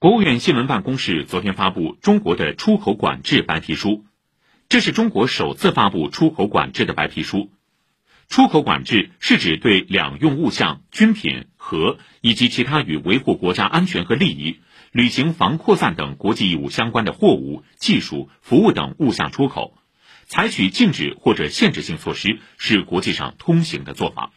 国务院新闻办公室昨天发布中国的出口管制白皮书。这是中国首次发布出口管制的白皮书。出口管制是指对两用物项军品和以及其他与维护国家安全和利益履行防扩散等国际义务相关的货物技术服务等物项出口采取禁止或者限制性措施是国际上通行的做法。